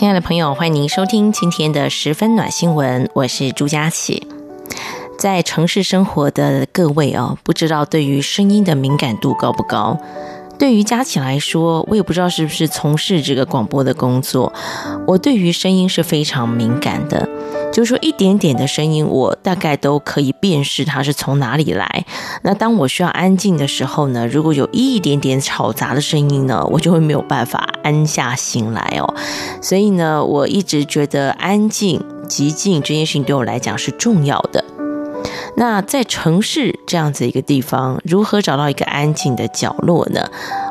亲爱的朋友，欢迎您收听今天的十分暖新闻，我是朱佳琪。在城市生活的各位哦，不知道对于声音的敏感度高不高？对于佳琪来说，我也不知道是不是从事这个广播的工作，我对于声音是非常敏感的。就是说，一点点的声音，我大概都可以辨识它是从哪里来。那当我需要安静的时候呢，如果有一点点吵杂的声音呢，我就会没有办法安下心来哦。所以呢，我一直觉得安静、极静这件事情对我来讲是重要的。那在城市这样子一个地方，如何找到一个安静的角落呢？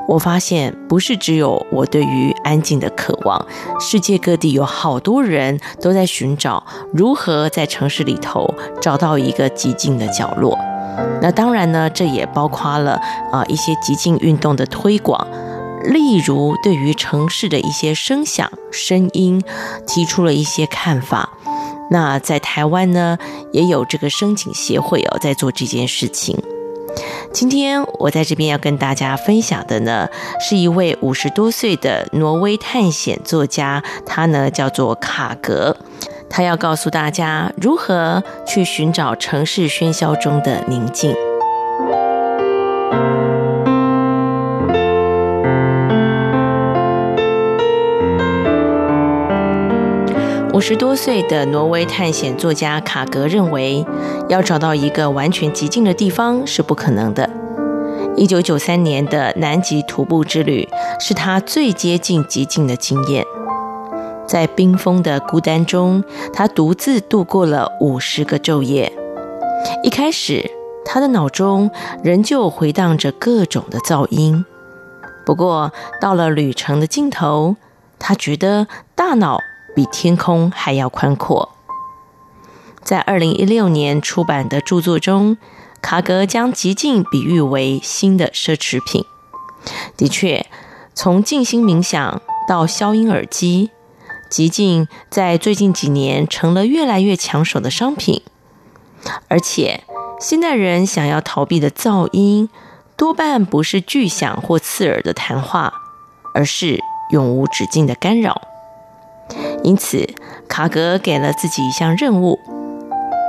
我发现不是只有我对于安静的渴望，世界各地有好多人都在寻找如何在城市里头找到一个寂静的角落。那当然呢，这也包括了啊一些极静运动的推广，例如对于城市的一些声响、声音提出了一些看法。那在台湾呢，也有这个声景协会哦，在做这件事情。今天我在这边要跟大家分享的呢，是一位五十多岁的挪威探险作家，他呢叫做卡格，他要告诉大家如何去寻找城市喧嚣中的宁静。五十多岁的挪威探险作家卡格认为，要找到一个完全寂静的地方是不可能的。一九九三年的南极徒步之旅是他最接近极静的经验。在冰封的孤单中，他独自度过了五十个昼夜。一开始，他的脑中仍旧回荡着各种的噪音。不过，到了旅程的尽头，他觉得大脑比天空还要宽阔。在二零一六年出版的著作中，卡格将极静比喻为新的奢侈品。的确，从静心冥想到消音耳机，极静在最近几年成了越来越抢手的商品。而且，现代人想要逃避的噪音，多半不是巨响或刺耳的谈话，而是永无止境的干扰。因此，卡格给了自己一项任务，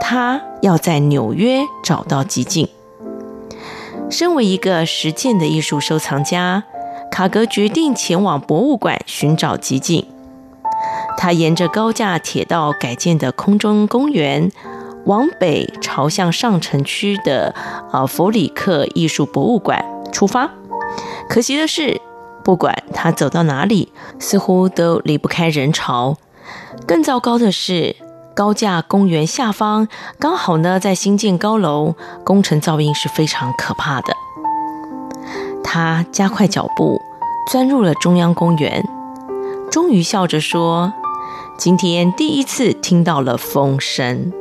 他要在纽约找到极境。身为一个实践的艺术收藏家，卡格决定前往博物馆寻找极境。他沿着高架铁道改建的空中公园，往北朝向上城区的呃弗里克艺术博物馆出发。可惜的是，不管他走到哪里，似乎都离不开人潮。更糟糕的是，高架公园下方刚好呢在新建高楼，工程噪音是非常可怕的。他加快脚步，钻入了中央公园，终于笑着说：“今天第一次听到了风声。”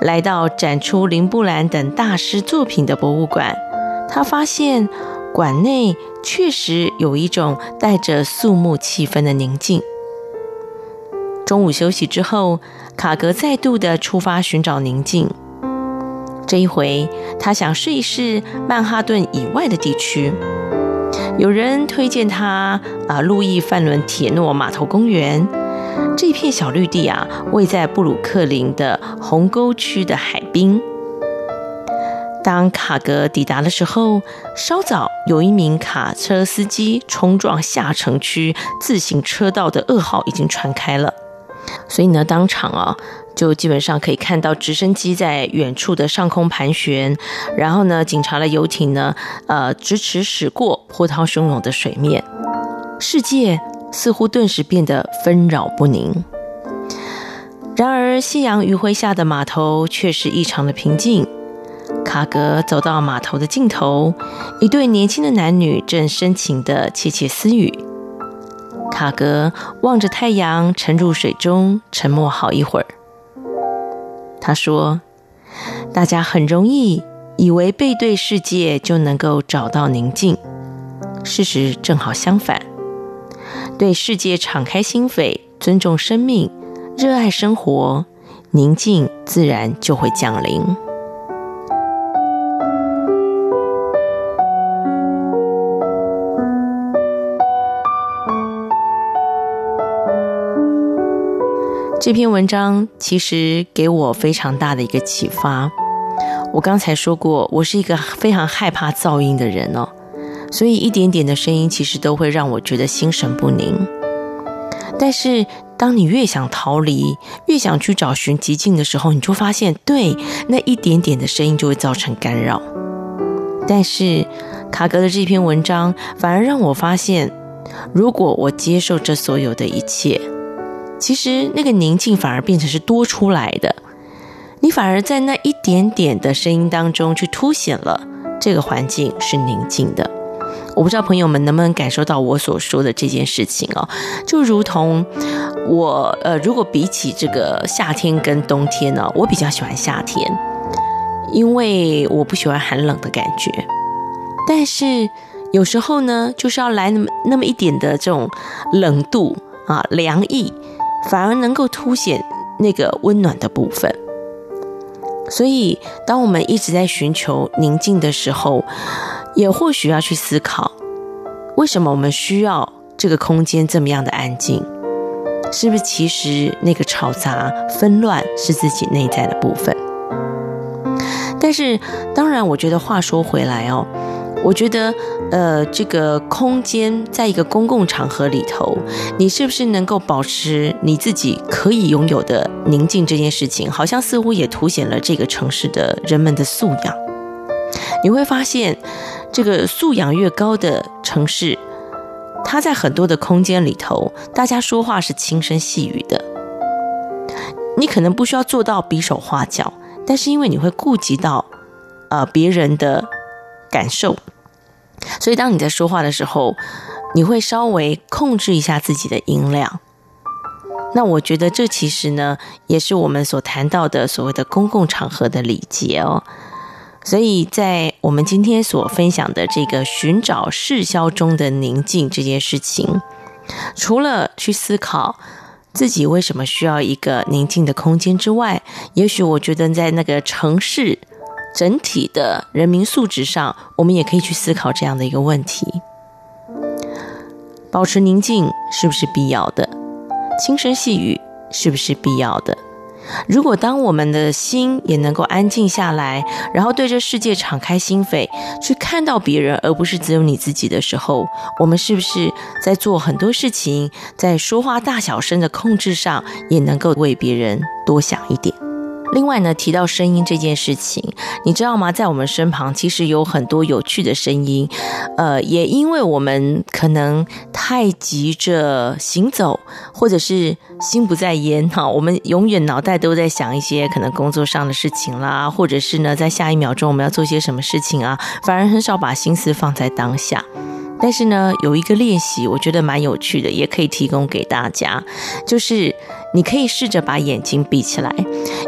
来到展出林布兰等大师作品的博物馆，他发现。馆内确实有一种带着肃穆气氛的宁静。中午休息之后，卡格再度的出发寻找宁静。这一回，他想试一试曼哈顿以外的地区。有人推荐他啊，路易范伦铁诺码头公园。这片小绿地啊，位在布鲁克林的鸿沟区的海滨。当卡格抵达的时候，稍早有一名卡车司机冲撞下城区自行车道的噩耗已经传开了，所以呢，当场啊，就基本上可以看到直升机在远处的上空盘旋，然后呢，警察的游艇呢，呃，直驰驶过波涛汹涌的水面，世界似乎顿时变得纷扰不宁。然而，夕阳余晖下的码头却是异常的平静。卡格走到码头的尽头，一对年轻的男女正深情的窃窃私语。卡格望着太阳沉入水中，沉默好一会儿。他说：“大家很容易以为背对世界就能够找到宁静，事实正好相反。对世界敞开心扉，尊重生命，热爱生活，宁静自然就会降临。”这篇文章其实给我非常大的一个启发。我刚才说过，我是一个非常害怕噪音的人哦，所以一点点的声音其实都会让我觉得心神不宁。但是，当你越想逃离，越想去找寻极静的时候，你就发现，对，那一点点的声音就会造成干扰。但是，卡格的这篇文章反而让我发现，如果我接受这所有的一切。其实那个宁静反而变成是多出来的，你反而在那一点点的声音当中去凸显了这个环境是宁静的。我不知道朋友们能不能感受到我所说的这件事情哦，就如同我呃，如果比起这个夏天跟冬天呢，我比较喜欢夏天，因为我不喜欢寒冷的感觉。但是有时候呢，就是要来那么那么一点的这种冷度啊，凉意。反而能够凸显那个温暖的部分。所以，当我们一直在寻求宁静的时候，也或许要去思考，为什么我们需要这个空间这么样的安静？是不是其实那个吵杂纷乱是自己内在的部分？但是，当然，我觉得话说回来哦。我觉得，呃，这个空间在一个公共场合里头，你是不是能够保持你自己可以拥有的宁静这件事情，好像似乎也凸显了这个城市的人们的素养。你会发现，这个素养越高的城市，它在很多的空间里头，大家说话是轻声细语的。你可能不需要做到比手画脚，但是因为你会顾及到，呃，别人的感受。所以，当你在说话的时候，你会稍微控制一下自己的音量。那我觉得这其实呢，也是我们所谈到的所谓的公共场合的礼节哦。所以在我们今天所分享的这个寻找世嚣中的宁静这件事情，除了去思考自己为什么需要一个宁静的空间之外，也许我觉得在那个城市。整体的人民素质上，我们也可以去思考这样的一个问题：保持宁静是不是必要的？轻声细语是不是必要的？如果当我们的心也能够安静下来，然后对这世界敞开心扉，去看到别人，而不是只有你自己的时候，我们是不是在做很多事情，在说话大小声的控制上，也能够为别人多想一点？另外呢，提到声音这件事情，你知道吗？在我们身旁其实有很多有趣的声音，呃，也因为我们可能太急着行走，或者是心不在焉哈，我们永远脑袋都在想一些可能工作上的事情啦，或者是呢，在下一秒钟我们要做些什么事情啊，反而很少把心思放在当下。但是呢，有一个练习，我觉得蛮有趣的，也可以提供给大家，就是你可以试着把眼睛闭起来，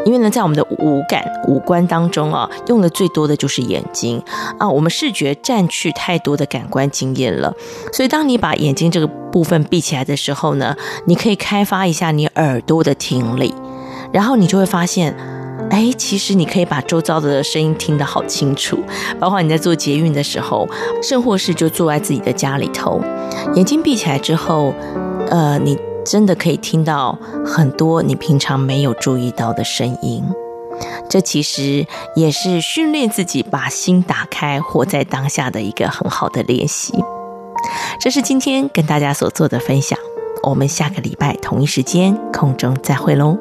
因为呢，在我们的五感、五官当中啊，用的最多的就是眼睛啊，我们视觉占去太多的感官经验了，所以当你把眼睛这个部分闭起来的时候呢，你可以开发一下你耳朵的听力，然后你就会发现。哎，其实你可以把周遭的声音听得好清楚，包括你在做捷运的时候，甚或是就坐在自己的家里头，眼睛闭起来之后，呃，你真的可以听到很多你平常没有注意到的声音。这其实也是训练自己把心打开、活在当下的一个很好的练习。这是今天跟大家所做的分享，我们下个礼拜同一时间空中再会喽。